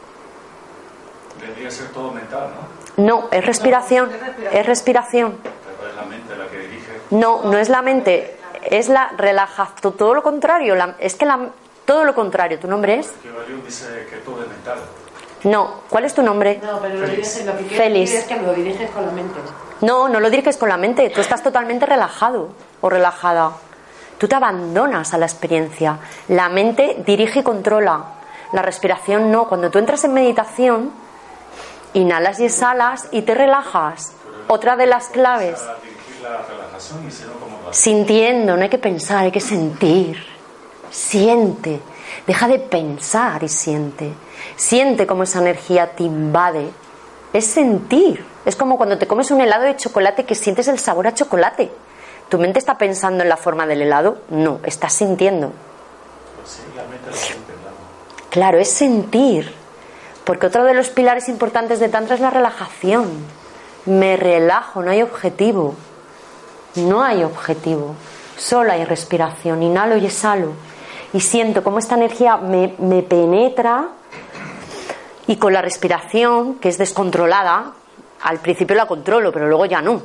Debería ser todo mental, ¿no? No, es respiración, es respiración. Pero es la mente la que dirige. No, no es la mente, es la relajación, todo lo contrario, la- es que la, todo lo contrario, ¿tu nombre es? Que Bayón dice que todo es mental. No, ¿cuál es tu nombre? No, pero lo, diriges, lo que quieres Feliz. decir es que lo diriges con la mente. No, no lo diriges con la mente, tú estás totalmente relajado o relajada. Tú te abandonas a la experiencia. La mente dirige y controla. La respiración no. Cuando tú entras en meditación, inhalas y exhalas y te relajas. Otra de las claves. Sintiendo, no hay que pensar, hay que sentir. Siente. Deja de pensar y siente. Siente cómo esa energía te invade. Es sentir. Es como cuando te comes un helado de chocolate que sientes el sabor a chocolate. ¿Tu mente está pensando en la forma del helado? No, estás sintiendo. Pues sí, la mente claro. Es sentir. Porque otro de los pilares importantes de Tantra es la relajación. Me relajo, no hay objetivo. No hay objetivo. Solo hay respiración. Inhalo y exhalo. Y siento cómo esta energía me, me penetra y con la respiración, que es descontrolada, al principio la controlo, pero luego ya no.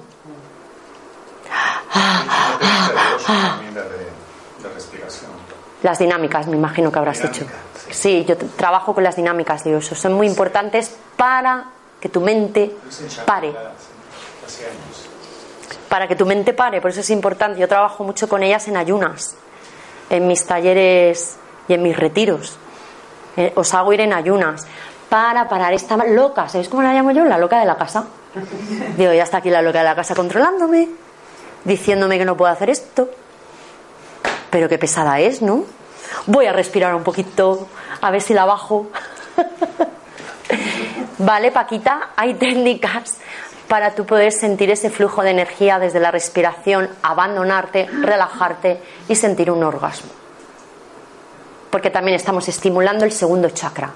Las dinámicas, me imagino que habrás hecho. Sí, yo trabajo con las dinámicas de uso. Son muy importantes para que tu mente pare. Para que tu mente pare, por eso es importante. Yo trabajo mucho con ellas en ayunas, en mis talleres y en mis retiros. Eh, os hago ir en ayunas para parar esta loca. ¿Sabéis cómo la llamo yo? La loca de la casa. Digo, ya está aquí la loca de la casa controlándome, diciéndome que no puedo hacer esto. Pero qué pesada es, ¿no? Voy a respirar un poquito, a ver si la bajo. *laughs* Vale, Paquita, hay técnicas para tú poder sentir ese flujo de energía desde la respiración, abandonarte, relajarte y sentir un orgasmo. Porque también estamos estimulando el segundo chakra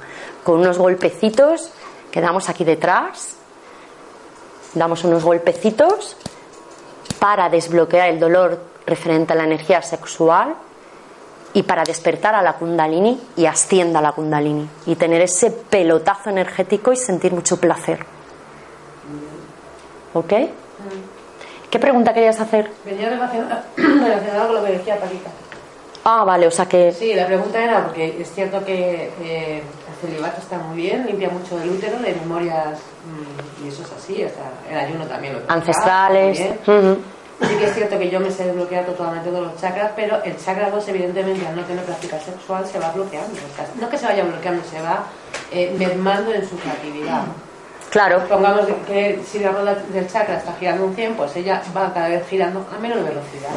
con unos golpecitos quedamos aquí detrás, damos unos golpecitos para desbloquear el dolor referente a la energía sexual y para despertar a la kundalini y ascienda a la kundalini y tener ese pelotazo energético y sentir mucho placer. ¿Ok? ¿Qué pregunta querías hacer? Venía relacionado, *clears throat* relacionado con lo que decía Paquita. Ah, vale, o sea que... Sí, la pregunta era, porque es cierto que eh, el celibato está muy bien, limpia mucho el útero de memorias, mm, y eso es así, o sea, el ayuno también lo Ancestrales. Ujú. Sí que es cierto que yo me sé desbloquear totalmente todos los chakras, pero el chakra 2 evidentemente al no tener práctica sexual se va bloqueando. O sea, no que se vaya bloqueando, se va eh, mermando en su creatividad. Claro, Pongamos que si la rueda del chakra está girando un 100, pues ella va cada vez girando a menor velocidad.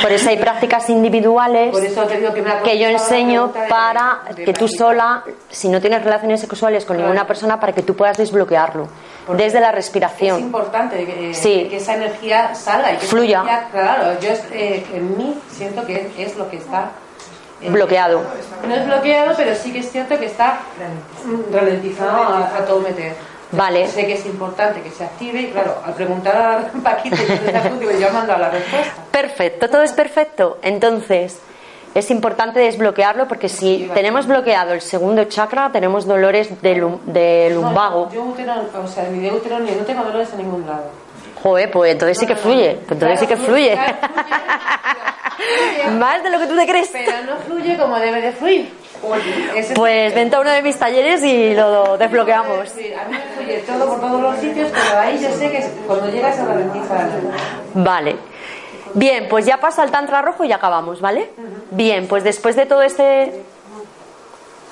Por eso hay prácticas individuales que yo enseño de- para de que tú sola, si no tienes relaciones sexuales con Claro. ninguna persona, para que tú puedas desbloquearlo Porque desde la Es respiración. importante que, eh, Sí. que esa energía salga y que Fluya. energía- claro, yo eh, en mí siento que es lo que está eh, Bloqueado. No es bloqueado, pero sí que es cierto que está ralentizado a, a todo meter. Vale. Sé que es importante que se active y claro, al preguntar a *laughs* Paquita y yo he mandado la respuesta. Perfecto, todo es perfecto. Entonces, es importante desbloquearlo porque si tenemos bloqueado el segundo chakra, tenemos dolores de, lum- de lumbago. No, yo útero, o sea, ni de útero no tengo dolores en ningún lado. Joder, pues entonces sí que fluye. Pues entonces sí que fluye, *laughs* Más de lo que tú te crees. pero no fluye como debe de fluir. Pues vente a uno de mis talleres y lo desbloqueamos. A mí me fluye todo por todos los sitios, pero ahí yo sé que cuando llegas ralentiza la. Vale. Bien, pues ya pasa el tantra rojo y acabamos, ¿vale? Bien, pues después de todo este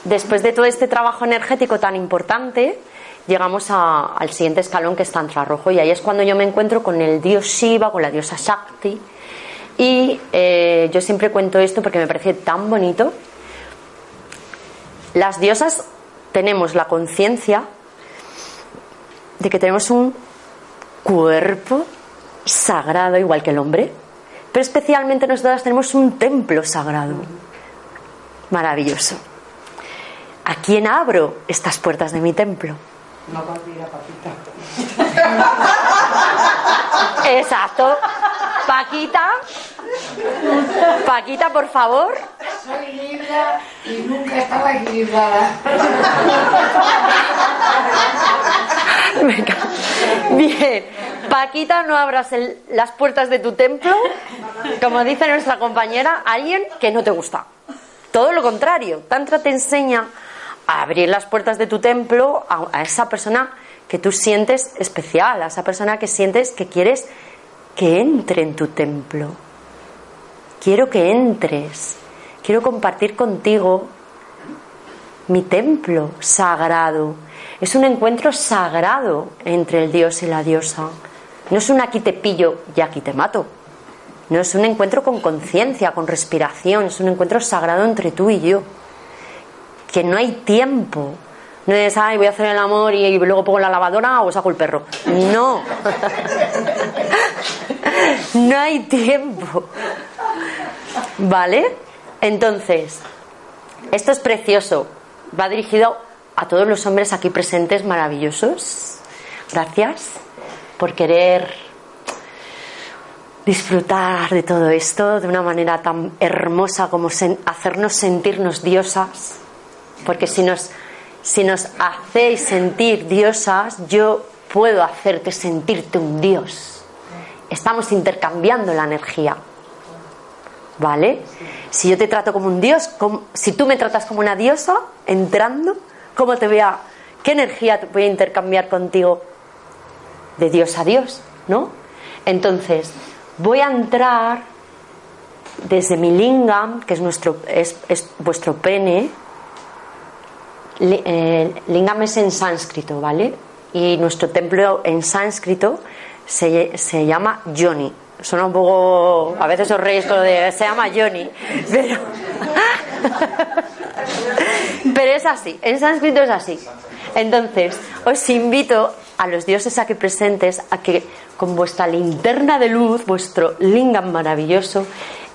después de todo este trabajo energético tan importante, llegamos a- al siguiente escalón que es tantra rojo y ahí es cuando yo me encuentro con el dios Shiva, con la diosa Shakti y eh, yo siempre cuento esto porque me parece tan bonito. Las diosas tenemos la conciencia de que tenemos un cuerpo sagrado igual que el hombre, pero especialmente nosotras tenemos un templo sagrado. Maravilloso. ¿A quién abro estas puertas de mi templo? No consigue Paquita. Exacto. Paquita. Paquita, por favor. Soy linda y nunca estaba equilibrada. Venga. Bien. Paquita, no abras el- las puertas de tu templo, como dice nuestra compañera, alguien que no te gusta. Todo lo contrario. Tantra te enseña a abrir las puertas de tu templo a, a esa persona que tú sientes especial, a esa persona que sientes que quieres que entre en tu templo. Quiero que entres. Quiero compartir contigo mi templo sagrado. Es un encuentro sagrado entre el dios y la diosa. No es un aquí te pillo y aquí te mato. No es un encuentro con conciencia, con respiración. Es un encuentro sagrado entre tú y yo. Que no hay tiempo. No es, ay, voy a hacer el amor y, luego pongo la lavadora o saco el perro. No. *laughs* no hay tiempo. ¿Vale? Entonces, esto es precioso. Va dirigido a todos los hombres aquí presentes maravillosos. Gracias por querer disfrutar de todo esto de una manera tan hermosa como hacernos sentirnos diosas. Porque si nos, si nos hacéis sentir diosas, yo puedo hacerte sentirte un dios. Estamos intercambiando la energía. ¿Vale? Si yo te trato como un dios, si tú me tratas como una diosa, entrando, ¿cómo te voy a, qué energía voy a intercambiar contigo de dios a dios, ¿no? Entonces, voy a entrar desde mi lingam, que es nuestro, es, es vuestro pene. Eh, lingam es en sánscrito, ¿vale? Y nuestro templo en sánscrito se, se llama Yoni. Suena un poco. A veces os reís con lo de. Se llama Yoni. Pero. *laughs* Pero es así. En sánscrito es así. Entonces, os invito a los dioses aquí presentes a que con vuestra linterna de luz, vuestro lingam maravilloso,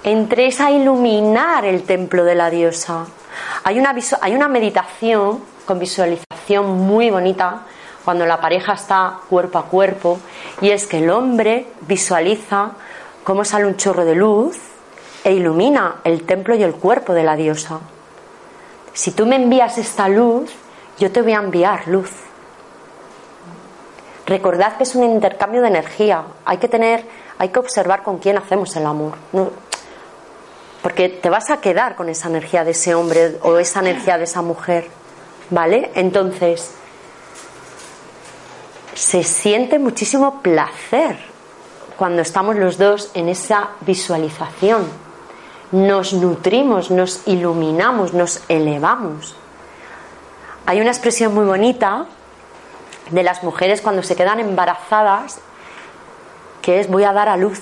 entréis a iluminar el templo de la diosa. Hay una, hay una meditación con visualización muy bonita cuando la pareja está cuerpo a cuerpo y es que el hombre visualiza cómo sale un chorro de luz e ilumina el templo y el cuerpo de la diosa. Si tú me envías esta luz, yo te voy a enviar luz. Recordad que es un intercambio de energía. Hay que tener, hay que observar con quién hacemos el amor. porque te vas a quedar con esa energía de ese hombre o esa energía de esa mujer. ¿Vale? Entonces, se siente muchísimo placer cuando estamos los dos en esa visualización. Nos nutrimos, nos iluminamos, nos elevamos. Hay una expresión muy bonita de las mujeres cuando se quedan embarazadas que es voy a dar a luz.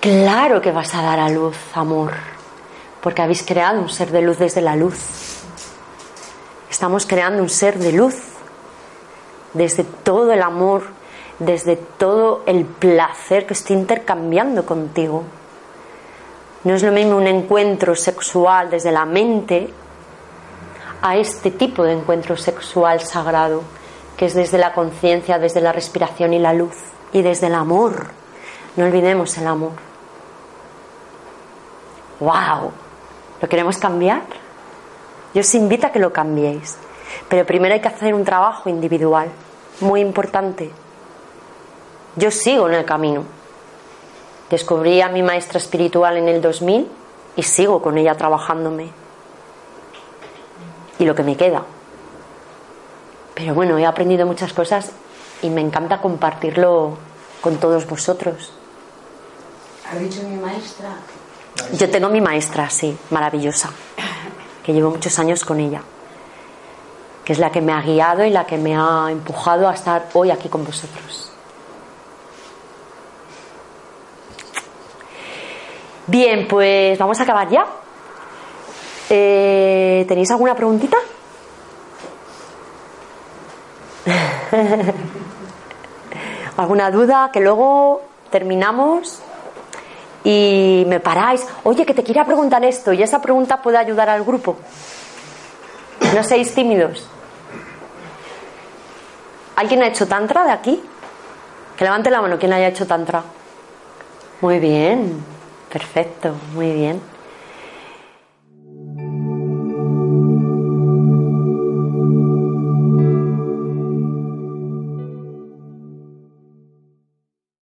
Claro que vas a dar a luz, amor, porque habéis creado un ser de luz desde la luz. Estamos creando un ser de luz desde todo el amor, desde todo el placer que estoy intercambiando contigo. No es lo mismo un encuentro sexual desde la mente a este tipo de encuentro sexual sagrado, que es desde la conciencia, desde la respiración y la luz, y desde el amor. No olvidemos el amor. ¡Wow! ¿Lo queremos cambiar? Yo os invito a que lo cambiéis. Pero primero hay que hacer un trabajo individual, muy importante. Yo sigo en el camino. Descubrí a mi maestra espiritual en el 2000 y sigo con ella trabajándome y lo que me queda. Pero bueno, he aprendido muchas cosas y me encanta compartirlo con todos vosotros. ¿Ha dicho mi maestra? Yo tengo mi maestra, sí, maravillosa, que llevo muchos años con ella, que es la que me ha guiado y la que me ha empujado a estar hoy aquí con vosotros. Bien, pues vamos a acabar ya. Eh, ¿Tenéis alguna preguntita? *laughs* ¿Alguna duda? Que luego terminamos y me paráis. Oye, que te quería preguntar esto y esa pregunta puede ayudar al grupo. No seáis tímidos. ¿Alguien ha hecho tantra de aquí? Que levante la mano quien haya hecho tantra. Muy bien, perfecto, muy bien.